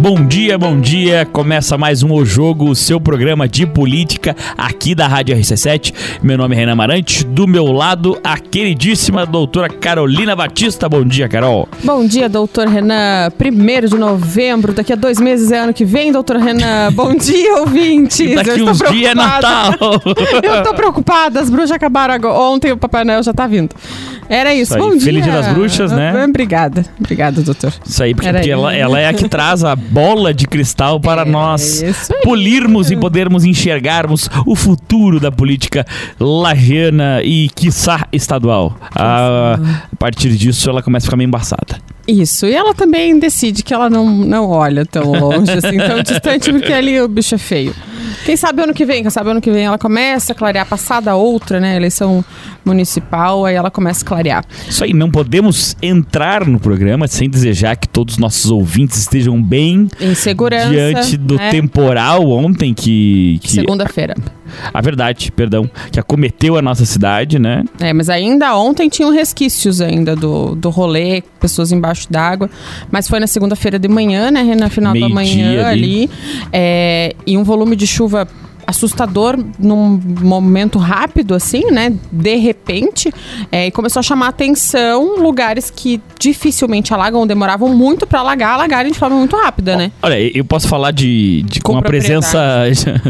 Bom dia, bom dia. Começa mais um O Jogo, o seu programa de política aqui da Rádio RC7. Meu nome é Renan Marante. Do meu lado, a queridíssima doutora Carolina Batista. Bom dia, Carol. Bom dia, doutor Renan. Primeiro de novembro, daqui a dois meses é ano que vem, doutor Renan. Bom dia, ouvintes. Daqui uns dias é Natal. Eu tô preocupada, as bruxas acabaram agora. Ontem o Papai Noel já tá vindo. Era isso, Isso bom dia. Feliz Dia das Bruxas, né? Obrigada, obrigada, doutor. Isso aí, porque, porque ela, ela é a que traz a bola de cristal para É nós polirmos e podermos enxergarmos o futuro da política lajana e, quiçá, estadual. Ah, a partir disso, ela começa a ficar meio embaçada. Isso, e ela também decide que ela não, não olha tão longe, assim, tão distante, porque ali o bicho é feio. Quem sabe ano que vem, quem sabe ano que vem ela começa a clarear, passada a outra, né, eleição municipal, aí ela começa a clarear. Isso aí, não podemos entrar no programa sem desejar que todos os nossos ouvintes estejam bem Em segurança. diante do né? temporal ontem que. que Segunda-feira. A verdade, perdão, que acometeu a nossa cidade, né? É, mas ainda ontem tinham resquícios ainda do, do rolê, pessoas embaixo d'água. Mas foi na segunda-feira de manhã, né? Na final da Meio-dia manhã ali. ali. é, e um volume de chuva assustador num momento rápido, assim, né? De repente. é, e começou a chamar atenção lugares que dificilmente alagam, demoravam muito para alagar, alagarem de forma muito rápida, né? Olha, eu posso falar de, de com, Com a presença.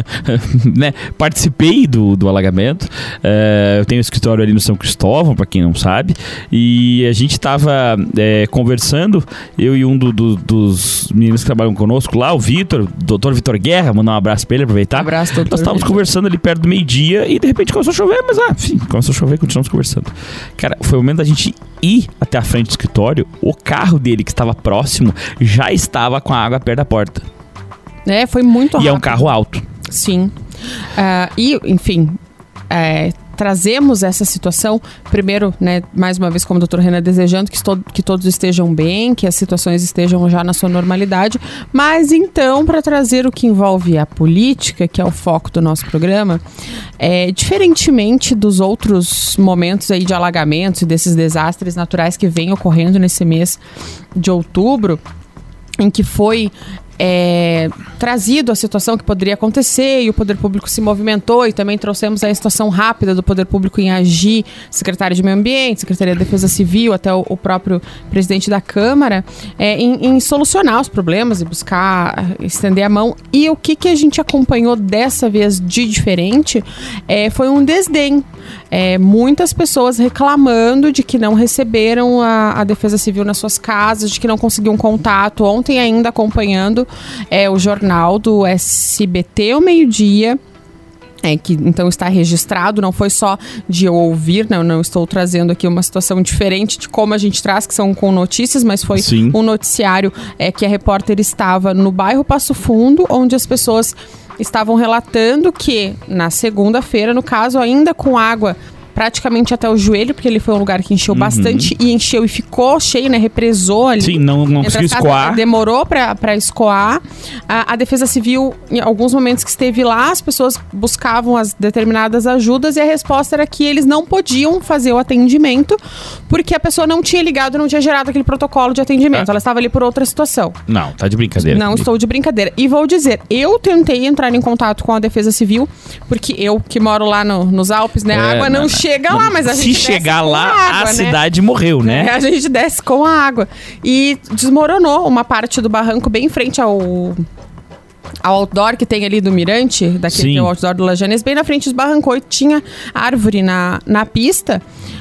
né? Participei do, do alagamento. É, eu tenho um escritório ali no São Cristóvão, para quem não sabe. E a gente tava é, conversando, eu e um do- do- dos meninos que trabalham conosco lá, o Vitor, doutor Vitor Guerra, mandar um abraço pra ele, aproveitar. Abraço, doutor Nós estávamos conversando ali perto do meio-dia e de repente começou a chover, mas ah, enfim, começou a chover e continuamos conversando. Cara, foi o momento da gente ir até a frente do escritório, o carro dele que estava próximo já estava com a água perto da porta. É, foi muito rápido. E é um carro alto. Sim. Ah, e, enfim, é, trazemos essa situação, primeiro, né, mais uma vez, como doutor Renan, desejando que, to- que todos estejam bem, que as situações estejam já na sua normalidade, mas então, para trazer o que envolve a política, que é o foco do nosso programa, é, diferentemente dos outros momentos aí de alagamentos e desses desastres naturais que vêm ocorrendo nesse mês de outubro, em que foi é, trazido a situação que poderia acontecer e o poder público se movimentou e também trouxemos a situação rápida do poder público em agir, secretário de meio ambiente, secretaria de defesa civil, até o, o próprio presidente da Câmara, é, em, em solucionar os problemas e buscar eh, estender a mão. E o que, que a gente acompanhou dessa vez de diferente é, foi um desdém. É, muitas pessoas reclamando de que não receberam a, a defesa civil nas suas casas, de que não conseguiam contato. Ontem ainda acompanhando é, o jornal do SBT ao meio-dia. É, que então está registrado, não foi só de eu ouvir, não, não estou trazendo aqui uma situação diferente de como a gente traz, que são com notícias, mas foi Sim. um noticiário é, que a repórter estava no bairro Passo Fundo, onde as pessoas estavam relatando que na segunda-feira, no caso, ainda com água praticamente até o joelho, porque ele foi um lugar que encheu bastante e encheu e ficou cheio, né? Represou ali. Sim, não, não conseguiu escoar. Demorou pra escoar. A, a Defesa Civil, em alguns momentos que esteve lá, as pessoas buscavam as determinadas ajudas e a resposta era que eles não podiam fazer o atendimento porque a pessoa não tinha ligado, não tinha gerado aquele protocolo de atendimento. Ah. Ela estava ali por outra situação. Não, tá de brincadeira. Não estou de brincadeira. E vou dizer, eu tentei entrar em contato com a Defesa Civil, porque eu que moro lá no- nos Alpes, né? É, a água não, não, chega não. lá, mas a Se gente desce chegar lá, água, a né? cidade morreu, né? É, a gente desce com a água. E desmoronou uma parte do barranco bem em frente ao. Ao outdoor que tem ali do Mirante, daquele que é o outdoor do Lajanes, bem na frente desbarrancou e tinha árvore na, na pista.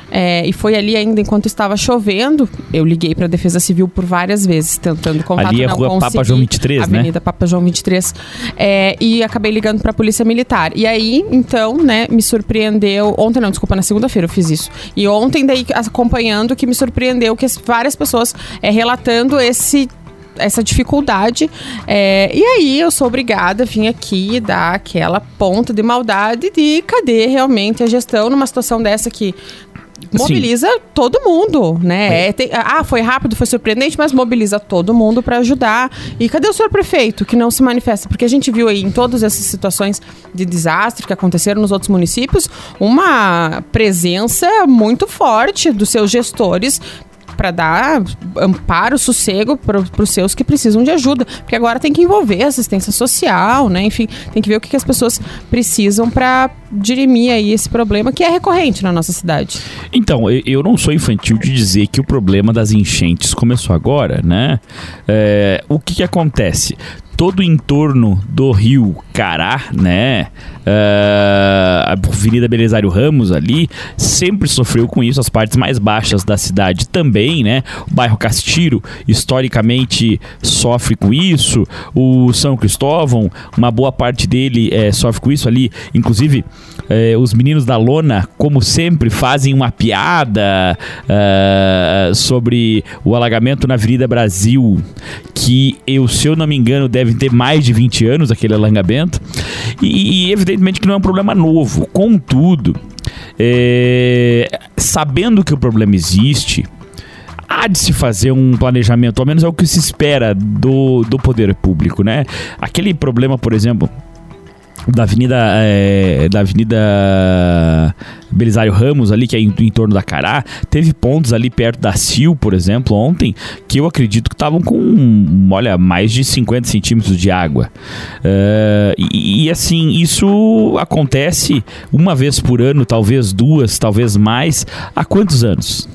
É, e foi ali ainda enquanto estava chovendo. Eu liguei para a Defesa Civil por várias vezes, tentando contato. Ali é a rua Papa. João 23, né? Avenida Papa João 23. É, e acabei ligando para a Polícia Militar. E aí, então, né, me surpreendeu. Ontem não, desculpa, na segunda-feira eu fiz isso. E ontem, daí, acompanhando, que me surpreendeu que as- várias pessoas é, relatando esse essa dificuldade. É, e aí eu sou obrigada a vir aqui dar aquela ponta de maldade de cadê realmente a gestão numa situação dessa que mobiliza todo mundo, né? É, tem- ah, foi rápido, foi surpreendente, mas mobiliza todo mundo para ajudar. E cadê o senhor prefeito que não se manifesta? Porque a gente viu aí em todas essas situações de desastre que aconteceram nos outros municípios uma presença muito forte dos seus gestores para dar amparo, sossego para os seus que precisam de ajuda. Porque agora tem que envolver assistência social, né? Enfim, tem que ver o que, que as pessoas precisam para dirimir aí esse problema que é recorrente na nossa cidade. Então, eu não sou infantil de dizer que o problema das enchentes começou agora, né? É, o que, que acontece? Todo o entorno do rio Cará, né? Uh, a Avenida Belisário Ramos ali sempre sofreu com isso, as partes mais baixas da cidade também, né? O bairro Castiro historicamente sofre com isso, o São Cristóvão, uma boa parte dele é, sofre com isso ali, inclusive é, os meninos da lona, como sempre, fazem uma piada uh, sobre o alagamento na Avenida Brasil, que eu, se eu não me engano, deve ter mais de 20 anos aquele alagamento. E, e evidentemente que não é um problema novo. Contudo, é, sabendo que o problema existe, há de se fazer um planejamento, ao menos é o que se espera do, do poder público, né? Aquele problema, por exemplo, da Avenida é, da Avenida Belisário Ramos ali, que é em, em, torno da Cará, teve pontos ali perto da Sil, por exemplo, ontem, que eu acredito que estavam com, olha, mais de 50 centímetros de água. Uh, e, e, assim, isso acontece uma vez por ano, talvez duas, talvez mais. Há quantos anos?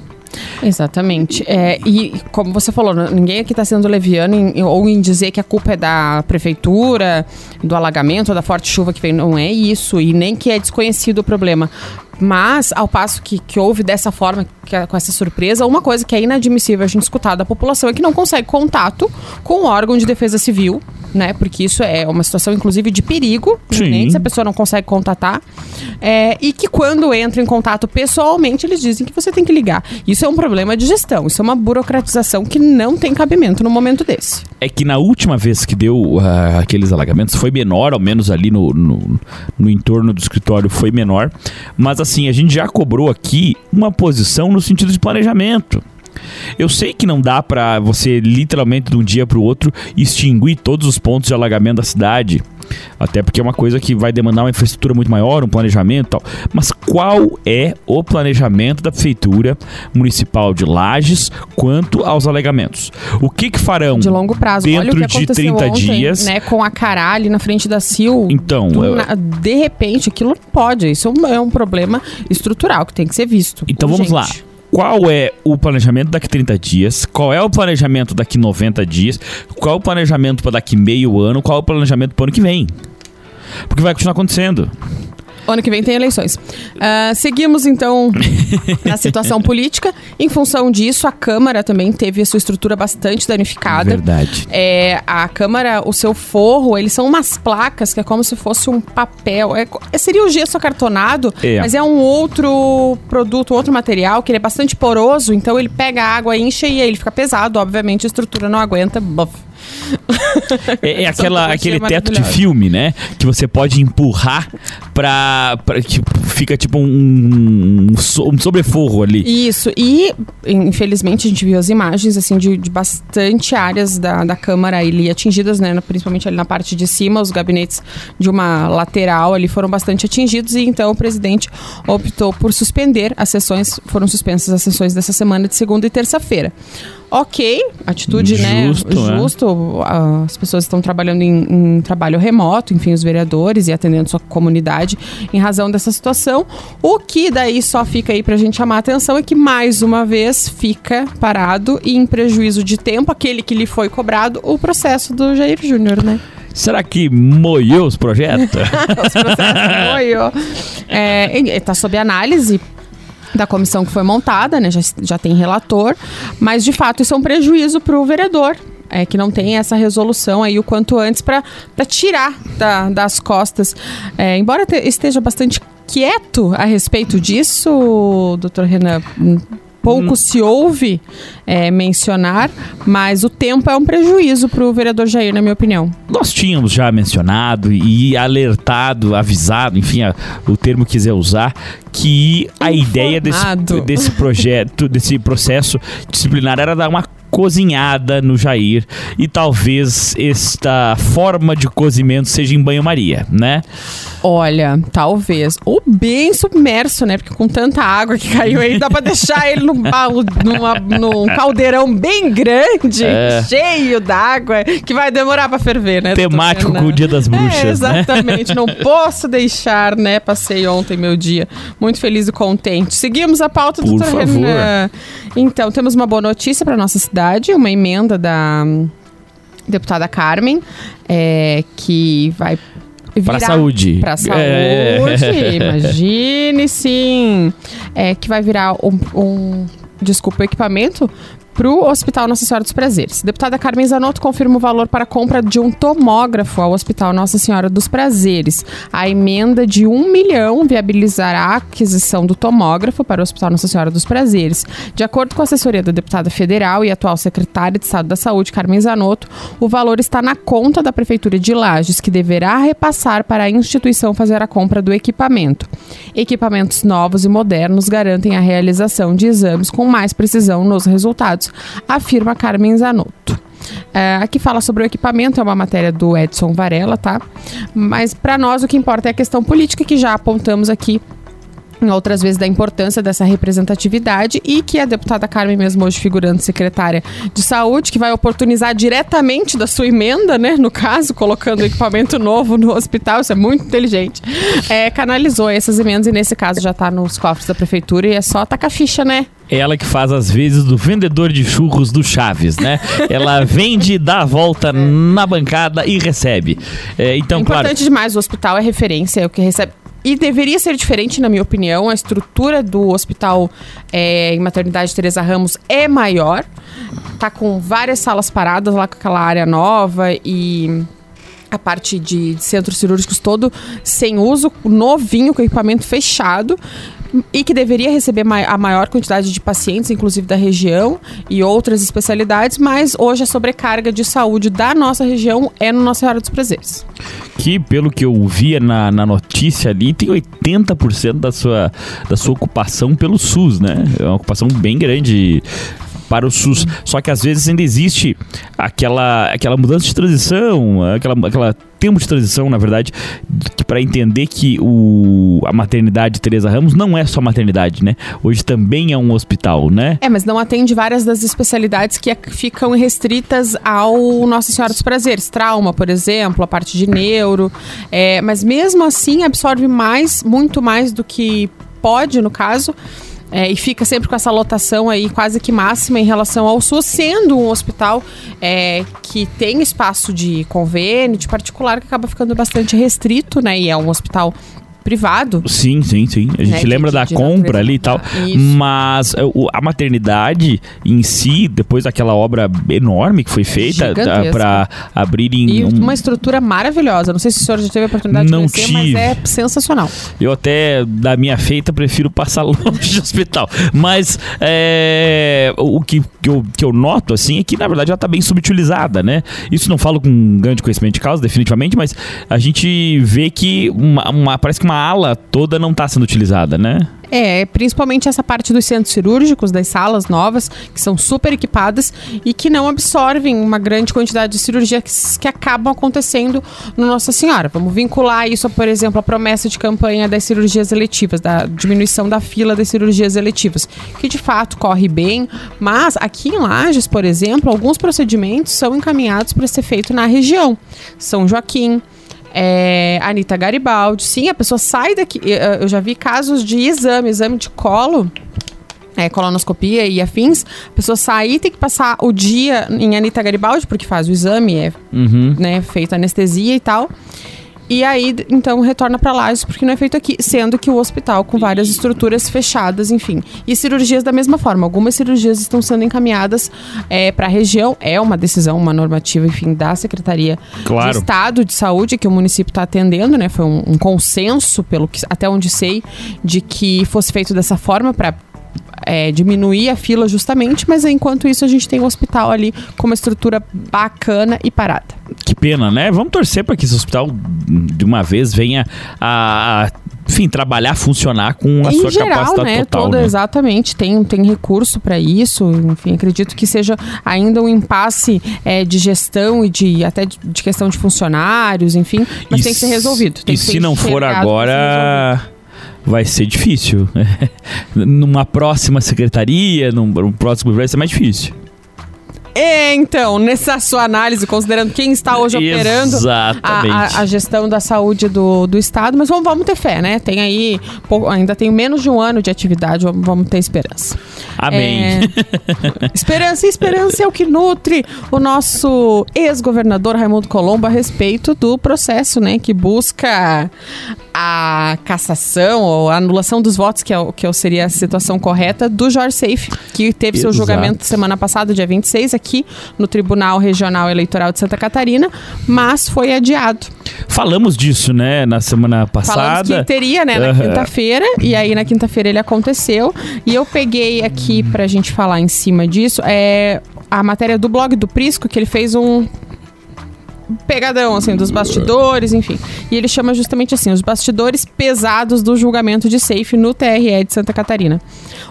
Exatamente. É, e como você falou, ninguém aqui está sendo leviano em, ou em dizer que a culpa é da prefeitura, do alagamento, da forte chuva que vem. Não é isso, e nem que é desconhecido o problema. Mas, ao passo que, que houve dessa forma, que, com essa surpresa, uma coisa que é inadmissível a gente escutar da população é que não consegue contato com o órgão de defesa civil, né? Porque isso é uma situação, inclusive, de perigo, nem se a pessoa não consegue contatar. É, e que quando entra em contato pessoalmente, eles dizem que você tem que ligar. Isso é um problema de gestão, isso é uma burocratização que não tem cabimento no momento desse. É que na última vez que deu uh, aqueles alagamentos foi menor, ao menos ali no, no, no entorno do escritório foi menor, mas assim, a gente já cobrou aqui uma posição no sentido de planejamento. Eu sei que não dá para você literalmente de um dia para o outro extinguir todos os pontos de alagamento da cidade. Até porque é uma coisa que vai demandar uma infraestrutura muito maior, um planejamento e tal. Mas qual é o planejamento da Prefeitura Municipal de Lages quanto aos alegamentos? O que, que farão de longo prazo. dentro de 30 ontem, dias? Né, com a Cará ali na frente da CIL. Então, eu... na, de repente, aquilo não pode. Isso é um problema estrutural que tem que ser visto. Então vamos lá qual é o planejamento daqui 30 dias, qual é o planejamento daqui 90 dias, qual é o planejamento para daqui meio ano, qual é o planejamento para o ano que vem. Porque vai continuar acontecendo. Ano que vem tem eleições. Uh, seguimos, então, na situação política. Em função disso, a Câmara também teve a sua estrutura bastante danificada. Verdade. É, a Câmara, o seu forro, eles são umas placas que é como se fosse um papel. É, seria o gesso acartonado, é. mas é um outro produto, outro material, que ele é bastante poroso, então ele pega a água, enche e aí ele fica pesado. Obviamente, a estrutura não aguenta. Buff. É, é aquela, aquele teto de filme, né? Que você pode empurrar pra. pra que fica tipo um, um, um sobreforro ali. Isso. E, infelizmente, a gente viu as imagens, assim, de, de bastante áreas da, da Câmara ali atingidas, né? Principalmente ali na parte de cima, os gabinetes de uma lateral ali foram bastante atingidos. E então o presidente optou por suspender as sessões. Foram suspensas as sessões dessa semana de segunda e terça-feira ok, atitude, né, Justo, né? Justo. É. As pessoas estão trabalhando em, em, trabalho remoto, enfim, os vereadores e atendendo sua comunidade em razão dessa situação. O que daí só fica aí pra gente chamar a atenção é que mais uma vez fica parado e em prejuízo de tempo aquele que lhe foi cobrado o processo do Jair Júnior, né? Será que moiou os projetos? os processos moiou. É, está sob análise da comissão que foi montada, né? Já, já tem relator, mas de fato isso é um prejuízo para o vereador. É, que não tem essa resolução aí o quanto antes para tirar da, das costas. É, embora te, esteja bastante quieto a respeito disso, doutor Renan, pouco hum. se ouve é, mencionar, mas o tempo é um prejuízo para o vereador Jair, na minha opinião. Nós tínhamos já mencionado e alertado, avisado, enfim, a, o termo que quiser usar, que a Informado. ideia desse, desse projeto, desse processo disciplinar era dar uma cozinhada no Jair e talvez esta forma de cozimento seja em banho-maria, né? Olha, talvez. Ou bem submerso, né? Porque com tanta água que caiu aí, dá pra deixar ele num, numa, num caldeirão bem grande, é. cheio d'água, que vai demorar pra ferver, né? Temático com o Dia das Bruxas, é, Exatamente. Né? Não posso deixar, né? Passei ontem meu dia muito feliz e contente. Seguimos a pauta, Por doutor favor. Renan. Então, temos uma boa notícia para nossa cidade, uma emenda da deputada Carmen, é, que vai para saúde. Para a saúde, é. imagine sim. É, que vai virar um, um desculpa, o equipamento para o Hospital Nossa Senhora dos Prazeres. Deputada Carmen Zanotto confirma o valor para a compra de um tomógrafo ao Hospital Nossa Senhora dos Prazeres. A emenda de um milhão viabilizará a aquisição do tomógrafo para o Hospital Nossa Senhora dos Prazeres. De acordo com a assessoria da deputada federal e atual secretária de Estado da Saúde, Carmen Zanotto, o valor está na conta da Prefeitura de Lages, que deverá repassar para a instituição fazer a compra do equipamento. Equipamentos novos e modernos garantem a realização de exames com mais precisão nos resultados afirma Carmen Zanotto. É, aqui fala sobre o equipamento, é uma matéria do Edson Varela, tá? Mas para nós o que importa é a questão política que já apontamos aqui outras vezes da importância dessa representatividade e que a deputada Carmen mesmo hoje figurando secretária de saúde, que vai oportunizar diretamente da sua emenda, né, no caso, colocando equipamento novo no hospital, isso é muito inteligente, é, canalizou essas emendas e nesse caso já está nos cofres da prefeitura e é só tacar ficha, né? É ela que faz as vezes do vendedor de churros do Chaves, né? ela vende, dá a volta na bancada e recebe. É, então, é importante claro... demais, o hospital é referência, é o que recebe e deveria ser diferente, na minha opinião. A estrutura do hospital é, em maternidade Teresa Ramos é maior. Tá com várias salas paradas lá com aquela área nova e a parte de, de centros cirúrgicos todo sem uso, novinho, com equipamento fechado e que deveria receber a maior quantidade de pacientes, inclusive da região e outras especialidades, mas hoje a sobrecarga de saúde da nossa região é no Nossa Senhora dos Prazeres. Que, pelo que eu via na, na notícia ali, tem 80% da sua, da sua ocupação pelo SUS, né? É uma ocupação bem grande para o SUS. Só que às vezes ainda existe aquela, aquela mudança de transição, aquela, aquela tempo de transição, na verdade, para entender que o, a maternidade Teresa Ramos não é só maternidade, né? Hoje também é um hospital, né? É, mas não atende várias das especialidades que ficam restritas ao Nossa Senhora dos Prazeres. Trauma, por exemplo, a parte de neuro. É, mas mesmo assim absorve mais, muito mais do que pode, no caso. É, e fica sempre com essa lotação aí quase que máxima em relação ao SUS, sendo um hospital é, que tem espaço de convênio, de particular, que acaba ficando bastante restrito, né? E é um hospital privado. Sim, sim, sim. A gente né, lembra de, da de compra ali e tal. Isso. Mas eh, a maternidade em si, depois daquela obra enorme que foi feita para abrirem. E um... uma estrutura maravilhosa. Não sei se o senhor já teve a oportunidade Não de conhecer, tive. mas é sensacional. Eu até, da minha feita, prefiro passar longe do hospital. Mas é, o que, que, eu, que eu noto, assim, é que na verdade ela está bem subutilizada, né? Isso não falo com grande conhecimento de causa, definitivamente, mas a gente vê que uma, uma parece que uma ala toda não está sendo utilizada, né? É, principalmente essa parte dos centros cirúrgicos, das salas novas, que são super equipadas e que não absorvem uma grande quantidade de cirurgias que acabam acontecendo no Nossa Senhora. Vamos vincular isso, por exemplo, à promessa de campanha das cirurgias eletivas, da diminuição da fila das cirurgias eletivas, que de fato corre bem, mas aqui em Lages, por exemplo, alguns procedimentos são encaminhados para ser feito na região. São Joaquim, é, Anitta Garibaldi. Sim, a pessoa sai daqui. Eu já vi casos de exame, exame de colo. É, colonoscopia e afins, a pessoa sair tem que passar o dia em Anitta Garibaldi, porque faz o exame, é uhum. né, feita anestesia e tal. E aí, então, retorna para Lages porque não é feito aqui, sendo que o hospital com várias estruturas fechadas, enfim. E cirurgias da mesma forma. Algumas cirurgias estão sendo encaminhadas é, para a região. É uma decisão, uma normativa, enfim, da Secretaria claro. de Estado de Saúde que o município está atendendo, né? Foi um, um consenso, pelo que até onde sei, de que fosse feito dessa forma para é, diminuir a fila justamente, mas enquanto isso a gente tem um hospital ali com uma estrutura bacana e parada. Que pena, né? Vamos torcer para que esse hospital de uma vez venha a enfim, trabalhar, funcionar com a em sua geral, capacidade né, total. toda, né? Exatamente, tem, tem recurso para isso. Enfim, acredito que seja ainda um impasse é, de gestão e de até de, de questão de funcionários, enfim, mas E tem que ser resolvido. E se não for agora, vai ser difícil. Numa próxima secretaria, num, próximo vai ser mais difícil. É, então, nessa sua análise, considerando quem está hoje operando a, a- a gestão da saúde do, do Estado, mas vamos, vamos ter fé, né? Tem aí, pou- ainda tem menos de um ano de atividade, vamos, vamos ter esperança. Amém. É, esperança esperança é o que nutre o nosso ex-governador Raimundo Colombo a respeito do processo, né? Que busca a cassação ou a anulação dos votos, que, é, o- que seria a situação correta, do Jorge Seife, que teve seu Exato. julgamento semana passada, dia 26, aqui no Tribunal Regional Eleitoral de Santa Catarina, mas foi adiado. Falamos disso, né, na semana Falamos passada. que teria, né, na Aham. quinta-feira, e aí na quinta-feira ele aconteceu. E eu peguei aqui pra gente falar em cima disso, é a matéria do blog do Prisco, que ele fez um pegadão, assim, dos bastidores, enfim. E ele chama justamente assim, os bastidores pesados do julgamento de Safe no TRE de Santa Catarina.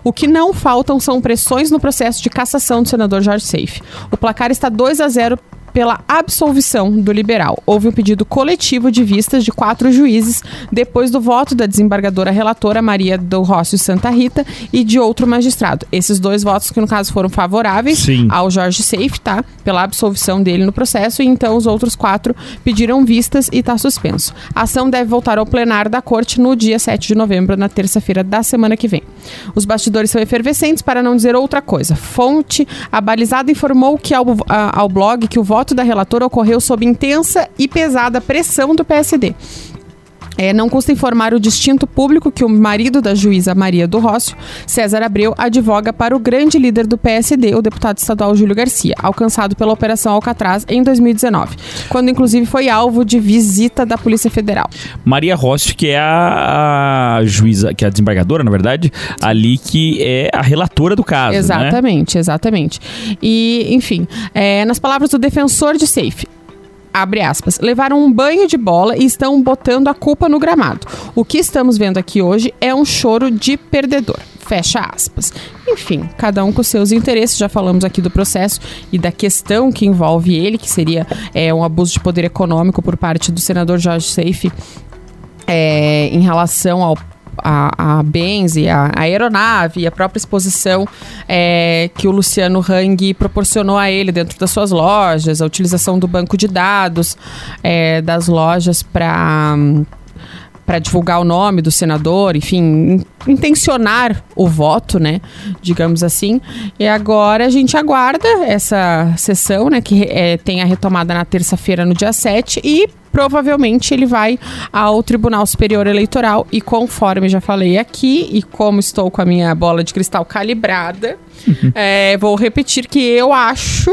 O que não faltam são pressões no processo de cassação do senador Jorge Safe. O placar está 2 a 0 pela absolvição do liberal. Houve um pedido coletivo de vistas de quatro juízes depois do voto da desembargadora relatora Maria do Rócio Santa Rita e de outro magistrado. Esses dois votos que no caso foram favoráveis Sim. ao Jorge Safe, tá? Pela absolvição dele no processo e então os outros quatro pediram vistas e está suspenso. A ação deve voltar ao plenário da corte no dia 7 de novembro, na terça-feira da semana que vem. Os bastidores são efervescentes para não dizer outra coisa. Fonte abalizada informou que ao, a- ao blog que o voto da relatora ocorreu sob intensa e pesada pressão do PSD. É, não custa informar o distinto público que o marido da juíza Maria do Rócio, César Abreu, advoga para o grande líder do PSD, o deputado estadual Júlio Garcia, alcançado pela Operação Alcatraz em 2019, quando inclusive foi alvo de visita da Polícia Federal. Maria Rossi, que é a, a juíza, que é a desembargadora, na verdade, ali que é a relatora do caso, né? Exatamente, exatamente. E, enfim, é, nas palavras do defensor de Safe. Abre aspas, levaram um banho de bola e estão botando a culpa no gramado. O que estamos vendo aqui hoje é um choro de perdedor. Fecha aspas. Enfim, cada um com seus interesses. Já falamos aqui do processo e da questão que envolve ele, que seria é, um abuso de poder econômico por parte do senador Jorge Seife é, em relação ao a, a bens e a, a aeronave a própria exposição é, que o Luciano Hang proporcionou a ele dentro das suas lojas, a utilização do banco de dados é, das lojas para para divulgar o nome do senador, enfim, in- intencionar o voto, né, digamos assim. E agora a gente aguarda essa sessão, né, que é, tem a retomada na terça-feira, no dia 7, e provavelmente ele vai ao Tribunal Superior Eleitoral e conforme já falei aqui e como estou com a minha bola de cristal calibrada, é, vou repetir que eu acho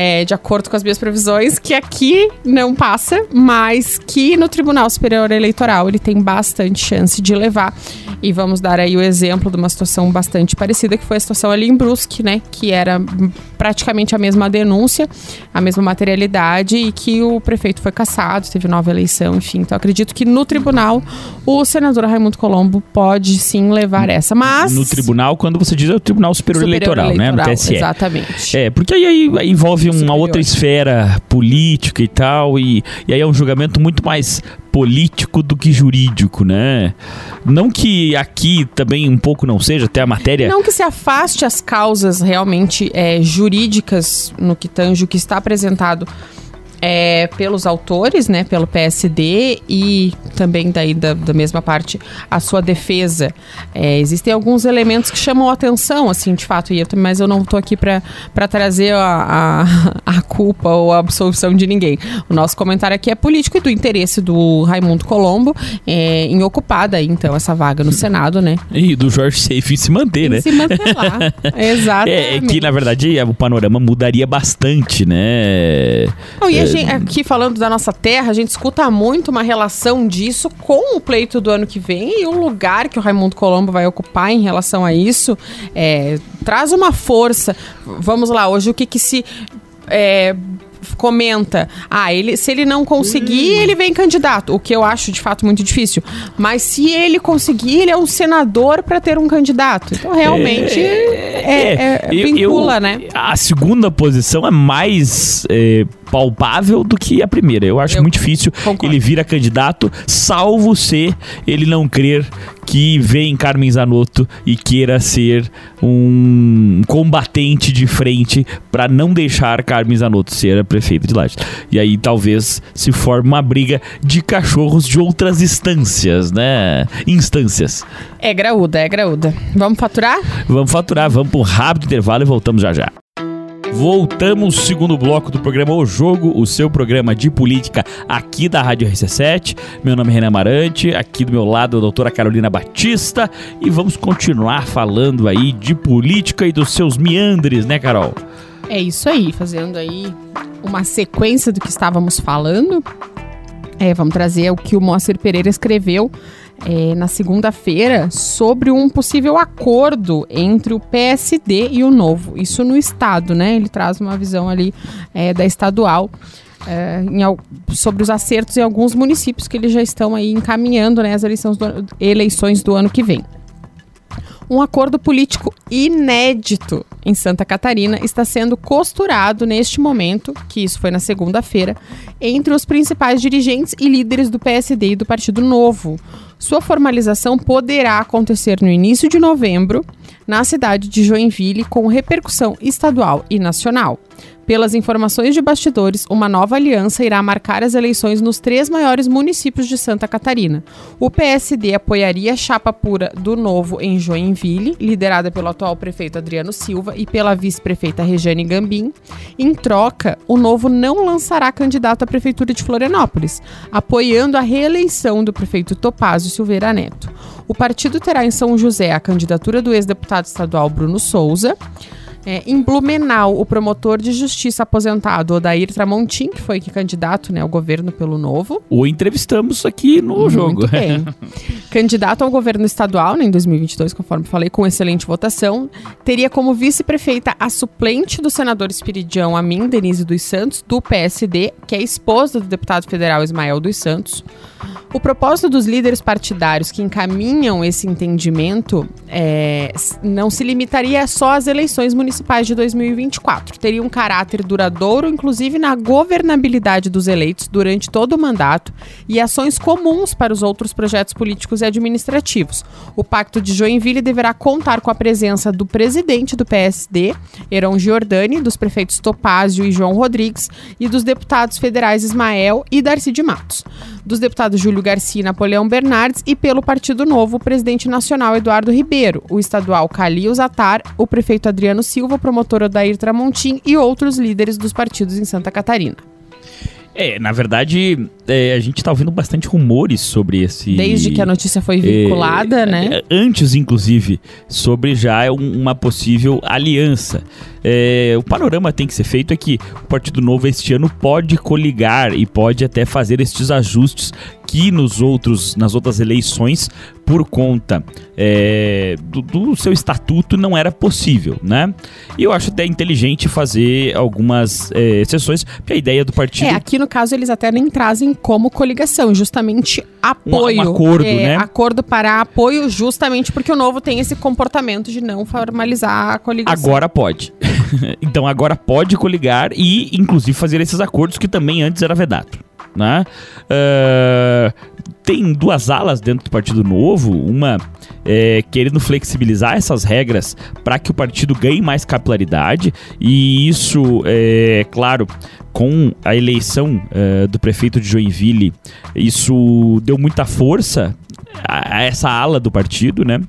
é, de acordo com as minhas previsões, que aqui não passa, mas que no Tribunal Superior Eleitoral ele tem bastante chance de levar. E vamos dar aí o exemplo de uma situação bastante parecida, que foi a situação ali em Brusque, né? Que era praticamente a mesma denúncia, a mesma materialidade, e que o prefeito foi cassado, teve nova eleição, enfim. Então acredito que no tribunal o senador Raimundo Colombo pode sim levar essa. Mas. No tribunal, quando você diz é o Tribunal Superior, Superior Eleitoral, né? No TSE. Exatamente. É, porque aí, aí- aí envolve uma outra esfera política e tal, e, e aí é um julgamento muito mais político do que jurídico, né? Não que aqui também um pouco não seja, até a matéria. Não que se afaste as causas realmente é, jurídicas no que tange o que está apresentado é, pelos autores, né, pelo PSD e também daí da, da mesma parte a sua defesa. É, existem alguns elementos que chamam a atenção, assim, de fato, e eu, mas eu não estou aqui para trazer a, a, a culpa ou a absolvição de ninguém. O nosso comentário aqui é político e do interesse do Raimundo Colombo é, em ocupar daí, então, essa vaga no Senado, né? E do Jorge Safe se manter, né? Se manter lá. Exatamente. É, é que, na verdade, o panorama mudaria bastante, né? Não, e a É, gente, aqui falando da nossa terra, a gente escuta muito uma relação disso com o pleito do ano que vem e o lugar que o Raimundo Colombo vai ocupar em relação a isso. É, traz uma força. Vamos lá, hoje o que que se. é, comenta, ah, ele, se ele não conseguir, ele vem candidato, o que eu acho de fato muito difícil. Mas se ele conseguir, ele é um senador para ter um candidato. Então realmente é, é, é, vincula, eu, né? A segunda posição é mais é, palpável do que a primeira. Eu acho eu muito difícil concordo. ele vir a candidato, salvo se ele não crer que vem Carmen Zanotto e queira ser um combatente de frente para não deixar Carmen Zanotto ser a prefeita de Lages. E aí talvez se forme uma briga de cachorros de outras instâncias, né? Instâncias. É graúda, é graúda. Vamos faturar? Vamos faturar, vamos para um rápido intervalo e voltamos já já. Voltamos, segundo bloco do programa O Jogo, o seu programa de política aqui da Rádio RC7. Meu nome é Renan Amarante, aqui do meu lado a doutora Carolina Batista e vamos continuar falando aí de política e dos seus meandres, né, Carol? É isso aí, fazendo aí uma sequência do que estávamos falando. É, vamos trazer o que o Moacir Pereira escreveu é, na segunda-feira sobre um possível acordo entre o PSD e o Novo. Isso no Estado, né? Ele traz uma visão ali é, da estadual. É, em, sobre os acertos em alguns municípios que eles já estão aí encaminhando né, as eleições do, eleições do ano que vem. Um acordo político inédito em Santa Catarina está sendo costurado neste momento, que isso foi na segunda-feira, entre os principais dirigentes e líderes do PSD e do Partido Novo. Sua formalização poderá acontecer no início de novembro, na cidade de Joinville, com repercussão estadual e nacional. Pelas informações de bastidores, uma nova aliança irá marcar as eleições nos três maiores municípios de Santa Catarina. O PSD apoiaria a chapa pura do Novo em Joinville, liderada pelo atual prefeito Adriano Silva e pela vice-prefeita Regiane Gambim. Em troca, o Novo não lançará candidato à prefeitura de Florianópolis, apoiando a reeleição do prefeito Topázio Silveira Neto. O partido terá em São José a candidatura do ex-deputado estadual Bruno Souza. É, em Blumenau, o promotor de justiça aposentado Odair Tramontim, que foi que candidato né, ao governo pelo Novo. O entrevistamos aqui no Muito jogo. Bem. candidato ao governo estadual né, em 2022, conforme falei, com excelente votação. Teria como vice-prefeita a suplente do senador Espiridião Amin, Denise dos Santos, do PSD, que é esposa do deputado federal Ismael dos Santos. O propósito dos líderes partidários que encaminham esse entendimento é, não se limitaria só às eleições municipais de 2024. Teria um caráter duradouro, inclusive na governabilidade dos eleitos durante todo o mandato e ações comuns para os outros projetos políticos e administrativos. O Pacto de Joinville deverá contar com a presença do presidente do PSD, Heron Giordani, dos prefeitos Topázio e João Rodrigues e dos deputados federais Ismael e Darcy de Matos dos deputados Júlio Garcia e Napoleão Bernardes e pelo Partido Novo, o presidente nacional Eduardo Ribeiro, o estadual Calil Zatar, o prefeito Adriano Silva, o promotor Odair Tramontim e outros líderes dos partidos em Santa Catarina. É, na verdade, é, a gente está ouvindo bastante rumores sobre esse. Desde que a notícia foi vinculada, é, né? É, antes, inclusive, sobre já uma possível aliança. É, o panorama tem que ser feito é que o Partido Novo este ano pode coligar e pode até fazer estes ajustes que nos outros, nas outras eleições, por conta é, do, do, seu estatuto, não era possível, né? E eu acho até inteligente fazer algumas é, exceções, porque a ideia do partido... É, aqui no caso eles até nem trazem como coligação, justamente apoio. Um, um acordo, é, né? Acordo para apoio, justamente porque o Novo tem esse comportamento de não formalizar a coligação. Agora pode. então agora pode coligar e, inclusive, fazer esses acordos que também antes era vedado. Né? Uh, tem duas alas dentro do Partido Novo, uma é, querendo flexibilizar essas regras para que o partido ganhe mais capilaridade, e isso, é claro, com a eleição é, do prefeito de Joinville, isso deu muita força a, essa ala do partido, né?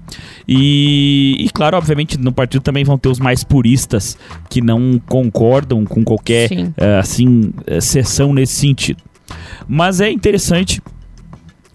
E, e, claro, obviamente, no partido também vão ter os mais puristas que não concordam com qualquer, uh, assim, sessão nesse sentido. Mas é interessante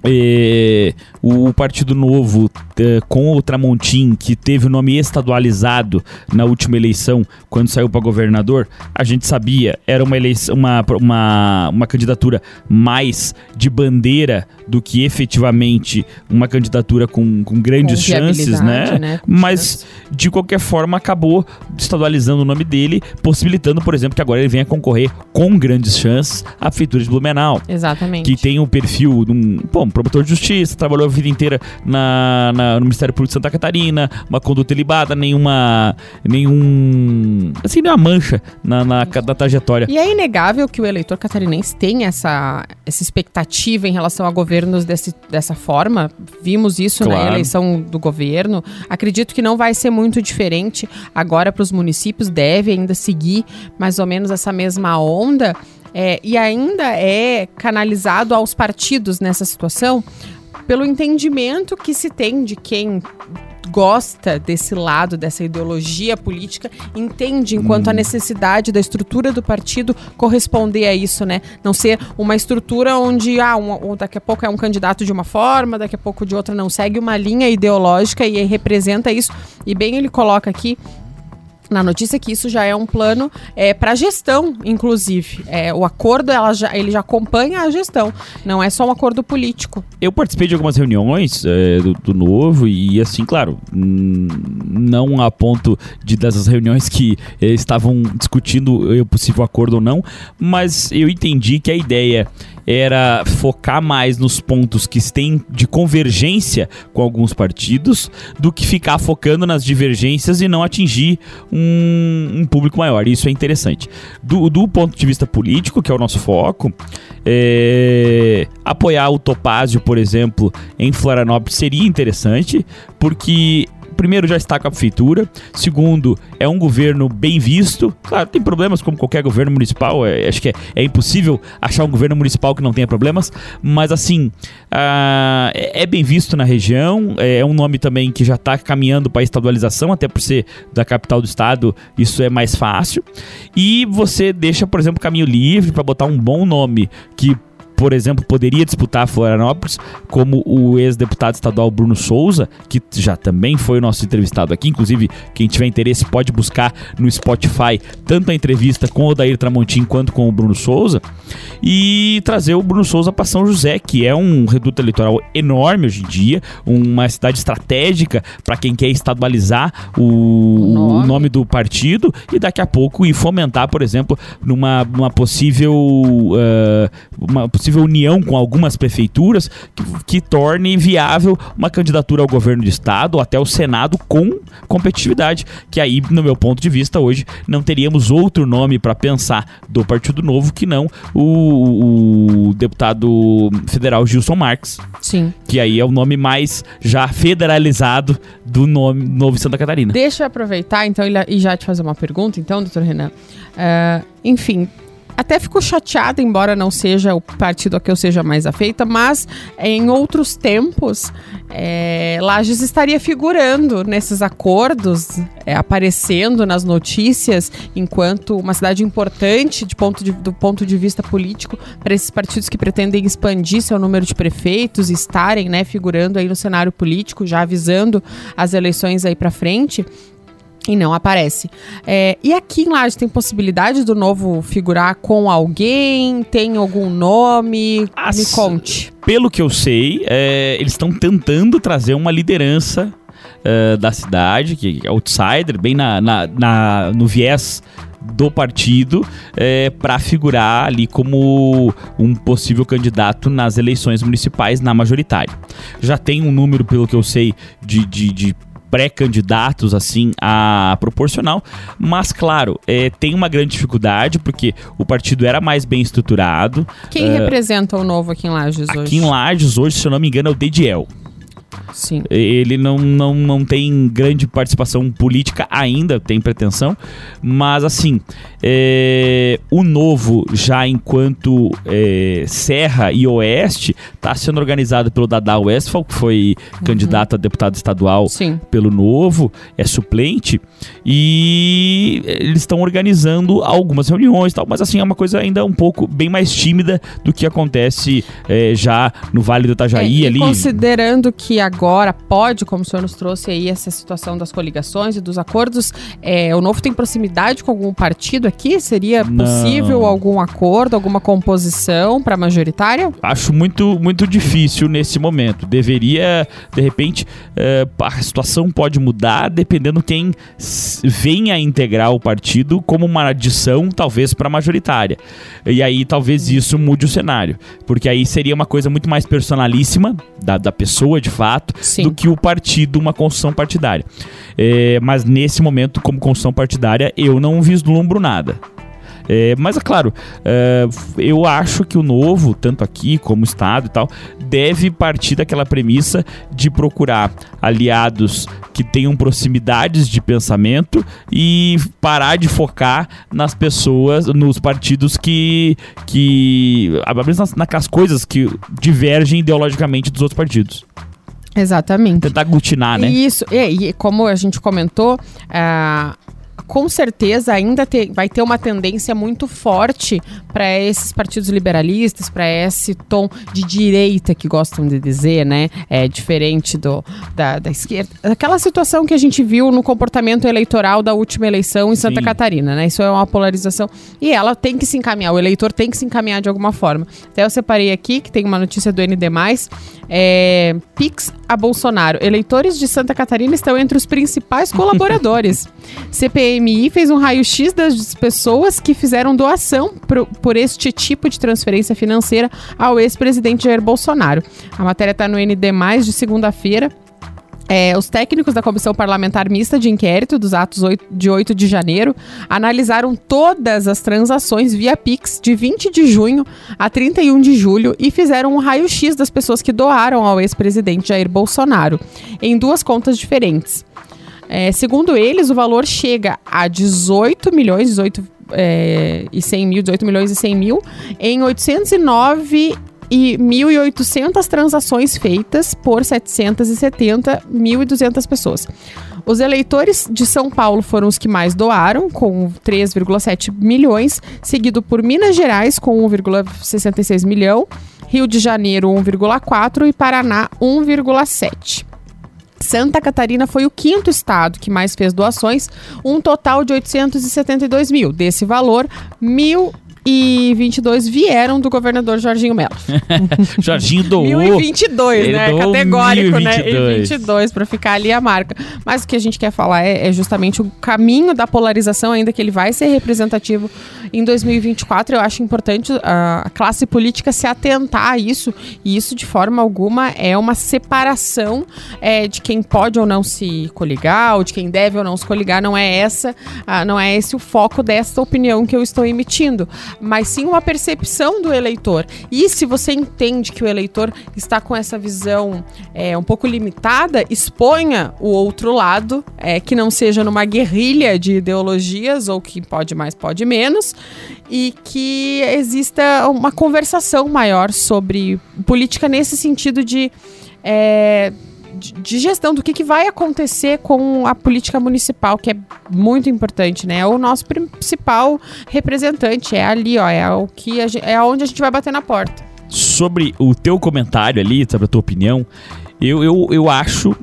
é, o Partido Novo é, com o Tramontim, que teve o nome estadualizado na última eleição, quando saiu para governador, a gente sabia, era uma, eleição, uma, uma, uma candidatura mais de bandeira do que efetivamente uma candidatura com, com grandes com chances, né? né? Mas, chance. de qualquer forma, acabou estadualizando o nome dele, possibilitando, por exemplo, que agora ele venha concorrer com grandes chances à Prefeitura de Blumenau. Exatamente. Que tem o perfil de um. Bom, promotor de justiça, trabalhou a vida inteira na, na, no Ministério Público de Santa Catarina, uma conduta ilibada, nenhuma. nenhum. assim, nenhuma mancha na, na, na trajetória. E é inegável que o eleitor catarinense tem essa, essa expectativa em relação a governos desse, dessa forma. Vimos isso claro. na eleição do governo. Acredito que não vai ser muito diferente agora para os municípios, deve ainda seguir mais ou menos essa mesma onda. É, e ainda é canalizado aos partidos nessa situação pelo entendimento que se tem de quem gosta desse lado, dessa ideologia política, entende enquanto hum. a necessidade da estrutura do partido corresponder a isso, né? Não ser uma estrutura onde, ah, um, daqui a pouco é um candidato de uma forma, daqui a pouco de outra, não. Segue uma linha ideológica e representa isso. E bem ele coloca aqui na notícia que isso já é um plano é, para gestão, inclusive. É, o acordo ela já, ele já acompanha a gestão, não é só um acordo político. Eu participei de algumas reuniões é, do, do, Novo e, assim, claro, não a ponto de dessas reuniões que é, estavam discutindo o possível acordo ou não, mas eu entendi que a ideia era focar mais nos pontos que têm de convergência com alguns partidos do que ficar focando nas divergências e não atingir um, um público maior. Isso é interessante. Do, do, ponto de vista político, que é o nosso foco, é, apoiar o Topázio, por exemplo, em Florianópolis seria interessante, porque primeiro, já está com a prefeitura. Segundo, é um governo bem visto. Claro, tem problemas como qualquer governo municipal. É, acho que é, é, impossível achar um governo municipal que não tenha problemas. Mas, assim, uh, é, bem visto na região. É, é um nome também que já está caminhando para a estadualização, até por ser da capital do estado, isso é mais fácil. E você deixa, por exemplo, caminho livre para botar um bom nome que por exemplo, poderia disputar Florianópolis, como o ex-deputado estadual Bruno Souza, que já também foi o nosso entrevistado aqui. Inclusive, quem tiver interesse pode buscar no Spotify tanto a entrevista com o Dair Tramontim quanto com o Bruno Souza. E trazer o Bruno Souza para São José, que é um reduto eleitoral enorme hoje em dia, uma cidade estratégica para quem quer estadualizar o, nome. o, nome. do partido e daqui a pouco ir fomentar, por exemplo, numa uma possível. Uh, uma possível união com algumas prefeituras que, que torne viável uma candidatura ao governo de estado ou até o Senado com competitividade. Que aí, no meu ponto de vista, hoje não teríamos outro nome para pensar do Partido Novo que não o, o, deputado federal Gilson Marques. Sim. Que aí é o nome mais já federalizado do nome Novo Santa Catarina. Deixa eu aproveitar então e já te fazer uma pergunta, então, doutor Renan. Uh, enfim, até fico chateada, embora não seja o partido a que eu seja mais afeita, mas em outros tempos, é, Lages estaria figurando nesses acordos, é, aparecendo nas notícias, enquanto uma cidade importante de ponto de, do ponto de vista político para esses partidos que pretendem expandir seu número de prefeitos estarem né, figurando aí no cenário político, já avisando as eleições aí para frente. E não aparece. É, e aqui em Lages tem possibilidade do novo figurar com alguém? Tem algum nome? As, Me conte. Pelo que eu sei, é, eles estão tentando trazer uma liderança uh, da cidade, que é outsider, bem na, na, na no viés do partido é, para figurar ali como um possível candidato nas eleições municipais na majoritária. Já tem um número, pelo que eu sei, de, de, de pré-candidatos assim a proporcional, mas claro, é, tem uma grande dificuldade porque o partido era mais bem estruturado. Quem uh, representa o novo aqui em Lages hoje? Aqui em Lages hoje, se eu não me engano, é o Dediel. Sim. Ele não, não, não tem grande participação política ainda, tem pretensão, mas assim, é, o novo, já enquanto é, Serra e Oeste, está sendo organizado pelo Dada Westphal, que foi uhum. candidato a deputado estadual Sim. pelo novo, é suplente, e eles estão organizando algumas reuniões tal, mas assim, é uma coisa ainda um pouco bem mais tímida do que acontece é, já no Vale do Itajaí é, ali. Considerando que agora pode, como o senhor nos trouxe aí, essa situação das coligações e dos acordos, é, o Novo tem proximidade com algum partido aqui? Seria possível Não. algum acordo, alguma composição para majoritária? Acho muito, muito difícil nesse momento. Deveria, de repente, é, a situação pode mudar dependendo quem venha a integrar o partido como uma adição, talvez, para majoritária. E aí talvez isso mude o cenário. Porque aí seria uma coisa muito mais personalíssima da, da pessoa, de fato, Sim. do que o partido, uma construção partidária. É, mas nesse momento, como construção partidária, eu não vislumbro nada. É, mas é claro, é, eu acho que o novo, tanto aqui como Estado e tal, deve partir daquela premissa de procurar aliados que tenham proximidades de pensamento e parar de focar nas pessoas, nos partidos que. que nas, naquelas coisas que divergem ideologicamente dos outros partidos. Exatamente. Tentar aglutinar, né? Isso, e, e como a gente comentou, uh, com certeza ainda te, vai ter uma tendência muito forte para esses partidos liberalistas, para esse tom de direita que gostam de dizer, né? É diferente do, da, da esquerda. Aquela situação que a gente viu no comportamento eleitoral da última eleição em Santa Sim. Catarina, né? Isso é uma polarização. E ela tem que se encaminhar, o eleitor tem que se encaminhar de alguma forma. Até eu separei aqui, que tem uma notícia do ND. É, Pix a Bolsonaro. Eleitores de Santa Catarina estão entre os principais colaboradores. CPMI fez um raio-x das pessoas que fizeram doação pro, por este tipo de transferência financeira ao ex-presidente Jair Bolsonaro. A matéria está no ND, de segunda-feira. É, os técnicos da Comissão Parlamentar Mista de Inquérito dos atos 8, de 8 de janeiro analisaram todas as transações via Pix de 20 de junho a 31 de julho e fizeram um raio-x das pessoas que doaram ao ex-presidente Jair Bolsonaro, em duas contas diferentes. É, segundo eles, o valor chega a 18 milhões, 18 é, e 100 mil, 18 milhões e 100 mil, em 809 e 1.800 transações feitas por 770.200 pessoas. Os eleitores de São Paulo foram os que mais doaram, com 3,7 milhões, seguido por Minas Gerais, com 1,66 milhão, Rio de Janeiro, 1,4 e Paraná, 1,7. Santa Catarina foi o quinto estado que mais fez doações, um total de 872 mil. Desse valor, mil e 22 vieram do governador Jorginho Melo. Jorginho doou. 1022, né? Categórico, 1022. né? E 22 para ficar ali a marca. Mas o que a gente quer falar é, é, justamente o caminho da polarização, ainda que ele vai ser representativo em 2024. Eu acho importante a classe política se atentar a isso. E isso, de forma alguma, é uma separação é, de quem pode ou não se coligar, ou de quem deve ou não se coligar. Não é essa, não é esse o foco desta opinião que eu estou emitindo mas sim uma percepção do eleitor. E se você entende que o eleitor está com essa visão é, um pouco limitada, exponha o outro lado, é, que não seja numa guerrilha de ideologias, ou que pode mais, pode menos, e que exista uma conversação maior sobre política nesse sentido de. É, de gestão do que, que vai acontecer com a política municipal, que é muito importante, né? É o nosso principal representante, é ali, ó, é o que a gente, é onde a gente vai bater na porta. Sobre o teu comentário ali, sobre a tua opinião, eu, eu, eu acho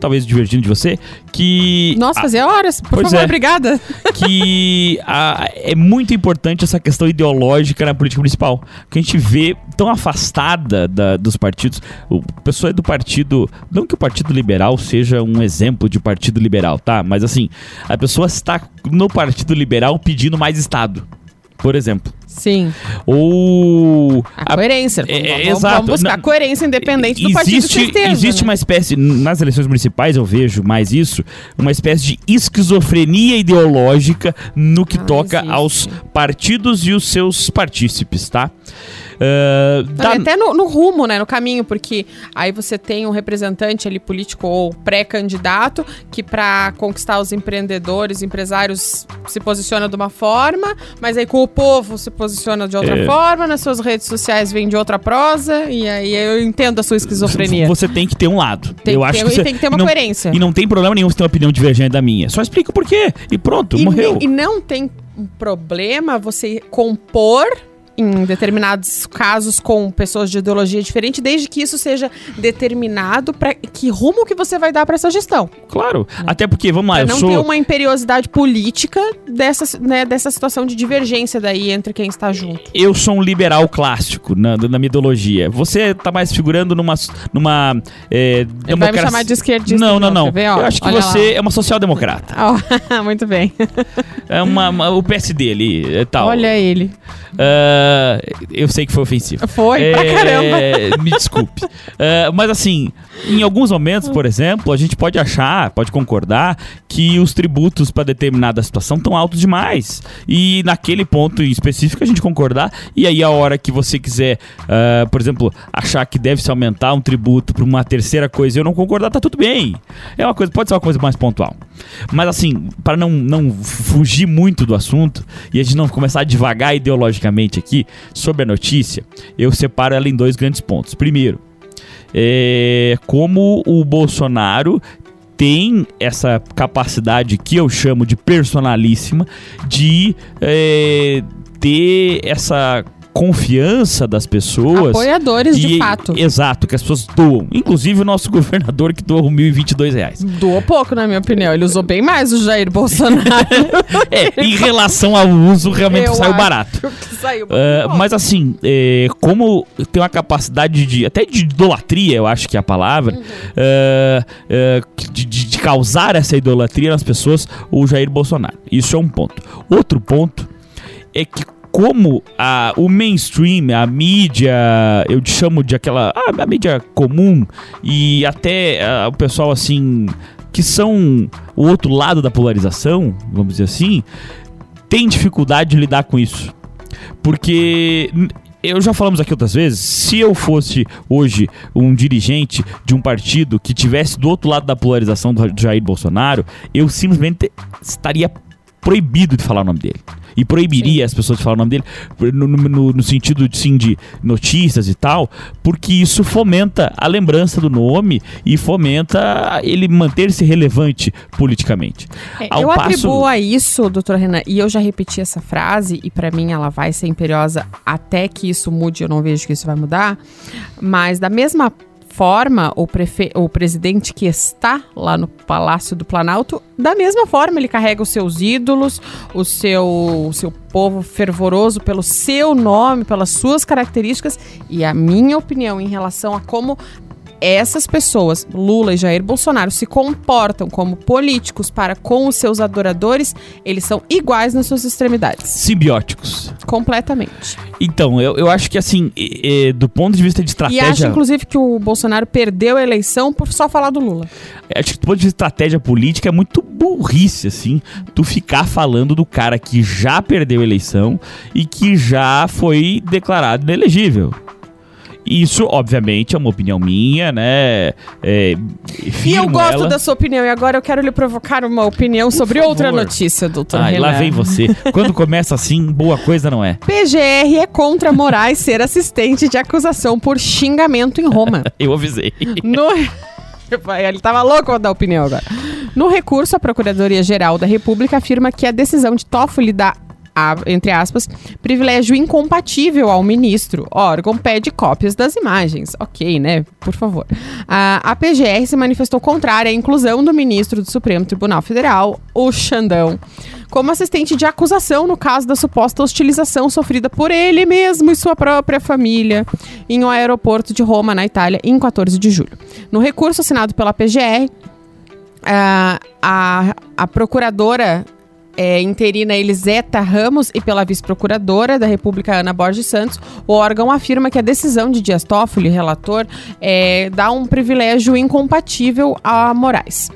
talvez divergindo de você, que. Nossa, fazia horas. Por favor, é, obrigada. Que a, é muito importante essa questão ideológica na política municipal. Que a gente vê tão afastada da, dos partidos. O pessoal é do partido. Não que o Partido Liberal seja um exemplo de partido liberal, tá? Mas assim, a pessoa está no Partido Liberal pedindo mais Estado. Por exemplo. Sim. Ou. A coerência. Vamos, é, vamos- exato. vamos buscar Não- coerência independente do partido que existe, esteja. existe né? uma espécie, nas eleições municipais eu vejo mais isso, uma espécie de esquizofrenia ideológica no que Ah, toca existe. aos partidos e os seus partícipes, tá? Dá- e até no, no rumo, né, no caminho, porque aí você tem um representante ali político ou pré-candidato que para conquistar os empreendedores, empresários se posiciona de uma forma, mas aí com o povo se posiciona de outra É. forma, nas suas redes sociais vem de outra prosa, e aí eu entendo a sua esquizofrenia. Você tem que ter um lado. Tem eu acho ter- que e você, tem que ter uma não- coerência. E não tem problema nenhum você ter uma opinião divergente da minha. Só explica o porquê. E pronto, E, morreu. ne- e não tem problema você compor em determinados casos com pessoas de ideologia diferente, desde que isso seja determinado para que rumo que você vai dar para essa gestão. Claro. Até porque, vamos lá, Pra eu não sou. ter uma imperiosidade política dessa, né, dessa situação de divergência daí entre quem está junto. eu sou um liberal clássico na, na minha ideologia. Você tá mais figurando numa. numa é, Ele vai me democracia- chamar de esquerdista. Não, não, não. quer ver? Ó, eu acho que você é uma social-democrata. lá. Muito bem. É uma, uma- o PSD ali e tal. Olha ele. Ah, eu sei que foi ofensivo. Foi, pra caramba. É, Me desculpe. Ah, mas assim, em alguns momentos, por exemplo, a gente pode achar, pode concordar que os tributos para determinada situação estão altos demais. E naquele ponto em específico a gente concordar. E aí a hora que você quiser, ah, por exemplo, achar que deve se aumentar um tributo para uma terceira coisa e eu não concordar, tá tudo bem. É uma coisa, pode ser uma coisa mais pontual. Mas assim, para não, não fugir muito do assunto e a gente não começar a devagar ideologicamente aqui sobre a notícia, eu separo ela em dois grandes pontos. Primeiro, é, como o Bolsonaro tem essa capacidade que eu chamo de personalíssima de é, ter essa confiança das pessoas. Apoiadores, de E- fato. Exato, que as pessoas doam. Inclusive o nosso governador que doou 1.022 reais. Doou pouco, na minha opinião. Ele usou bem mais o Jair Bolsonaro. É, em relação ao uso, realmente Eu saiu barato. saiu pouco. mas assim, é, como tem uma capacidade de. até de idolatria, eu acho que é a palavra, Uhum. é, de, de- de causar essa idolatria nas pessoas, o Jair Bolsonaro. Isso é um ponto. Outro ponto é que. Como a, o mainstream, a mídia, eu te chamo de aquela. ah, A, mídia comum e até ah, o pessoal assim. que são o outro lado da polarização, vamos dizer assim, tem dificuldade de lidar com isso. Porque eu já falamos aqui outras vezes, se eu fosse hoje um dirigente de um partido que tivesse do outro lado da polarização do Jair Bolsonaro, eu simplesmente estaria proibido de falar o nome dele. E proibiria as pessoas de falar o nome dele no, no- no- sentido de, sim, de notícias e tal, porque isso fomenta a lembrança do nome e fomenta ele manter-se relevante politicamente. É, eu passo- atribuo a isso, doutor Renan, e eu já repeti essa frase, e pra mim ela vai ser imperiosa até que isso mude, eu não vejo que isso vai mudar, mas da mesma forma, o, prefe... o presidente que está lá no Palácio do Planalto, da mesma forma ele carrega os seus ídolos, o seu, o seu povo fervoroso pelo seu nome, pelas suas características, e a minha opinião em relação a como essas pessoas, Lula e Jair Bolsonaro, se comportam como políticos para com os seus adoradores, eles são iguais nas suas extremidades. Simbióticos. Completamente. Então, eu, eu acho que assim, e- e, do ponto de vista de E estratégia. acho, inclusive, que o Bolsonaro perdeu a eleição por só falar do Lula. Acho que do ponto de vista de estratégia política é muito burrice, assim, tu ficar falando do cara que já perdeu a eleição e que já foi declarado inelegível. Isso, obviamente, é uma opinião minha, né? É, E eu gosto ela. da sua opinião, e agora eu quero lhe provocar uma opinião sobre favor. outra notícia, doutor Ai, lá vem você. Quando começa assim, boa coisa não é. PGR é contra Moraes ser assistente de acusação por xingamento em Roma. Eu avisei. No... Ele tava louco pra dar opinião agora. No recurso, a Procuradoria-Geral da República afirma que a decisão de Toffoli dá, entre aspas, privilégio incompatível ao ministro. Órgão pede cópias das imagens. Ok, né? Por favor. A, a PGR se manifestou contrária à inclusão do ministro do Supremo Tribunal Federal, o Xandão, como assistente de acusação no caso da suposta hostilização sofrida por ele mesmo e sua própria família em um aeroporto de Roma, na Itália, em 14 de julho. No recurso assinado pela PGR, a, a procuradora é, interina Eliseta Ramos e pela vice-procuradora da República, Ana Borges Santos, o órgão afirma que a decisão de Dias Toffoli, relator, é, dá um privilégio incompatível a Moraes.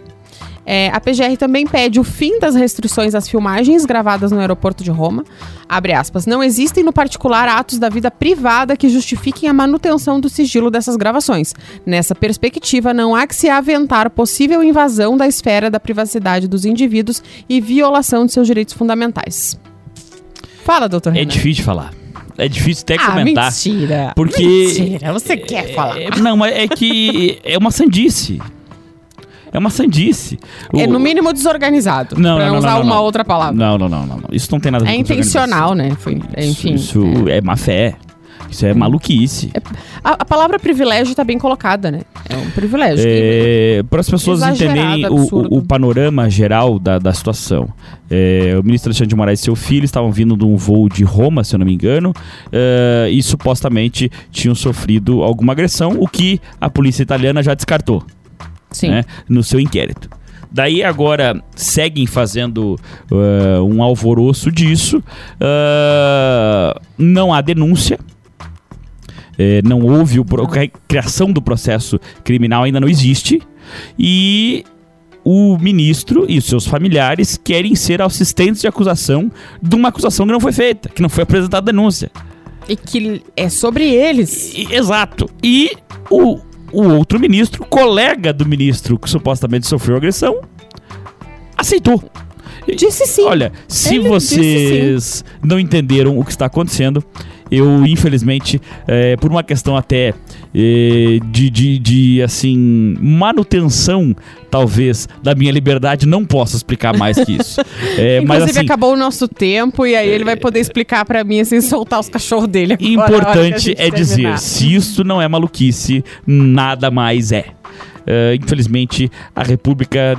É, a PGR também pede o fim das restrições às filmagens gravadas no aeroporto de Roma. Abre aspas. Não existem no particular atos da vida privada que justifiquem a manutenção do sigilo dessas gravações. Nessa perspectiva, não há que se aventar possível invasão da esfera da privacidade dos indivíduos e violação de seus direitos fundamentais. Fala, doutor. É Renan. difícil falar. É difícil até Ah, comentar. mentira. Porque. Mentira, você quer falar. É, não, mas é que é uma sandice. É uma sandice. É no mínimo desorganizado. Não, pra não, não, usar não, uma não. outra palavra. Não, não, não, não. Isso não tem nada a ver É com intencional, né? Foi, enfim. Isso, isso é. má fé. Isso é maluquice. A, a palavra privilégio tá bem colocada, né? É um privilégio. É, para as pessoas entenderem o, o- panorama geral da, da situação. É, o ministro Alexandre de Moraes e seu filho estavam vindo de um voo de Roma, se eu não me engano, é, e supostamente tinham sofrido alguma agressão, o que a polícia italiana já descartou. Né, no seu inquérito. Daí agora seguem fazendo eh, um alvoroço disso. Ah, não há denúncia. Eh, não houve o pro- a criação do processo criminal ainda não existe e o ministro e os seus familiares querem ser assistentes de acusação de uma acusação que não foi feita, que não foi apresentada denúncia. E que é sobre eles. E- Exato. E o, o outro ministro, colega do ministro que supostamente sofreu agressão, aceitou. Disse sim. Olha, se Ele vocês não entenderam o que está acontecendo, eu, infelizmente, é, por uma questão até é, de, de, de, assim, manutenção, talvez, da minha liberdade, não posso explicar mais que isso. É, mas, Inclusive, assim, acabou o nosso tempo e aí ele vai poder explicar pra mim sem soltar os cachorros dele. agora, Importante é dizer, terminar. se isso não é maluquice, nada mais é. É, infelizmente, a República,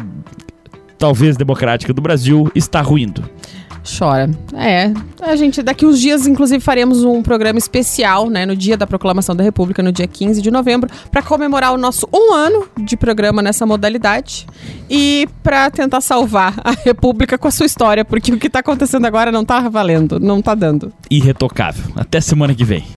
talvez democrática do Brasil, está ruindo. Chora. É. A gente, daqui uns dias, inclusive, faremos um programa especial, né, no dia da proclamação da República, no dia 15 de novembro, pra comemorar o nosso um ano de programa nessa modalidade e pra tentar salvar a República com a sua história, porque o que tá acontecendo agora não tá valendo, não tá dando. Irretocável. Até semana que vem.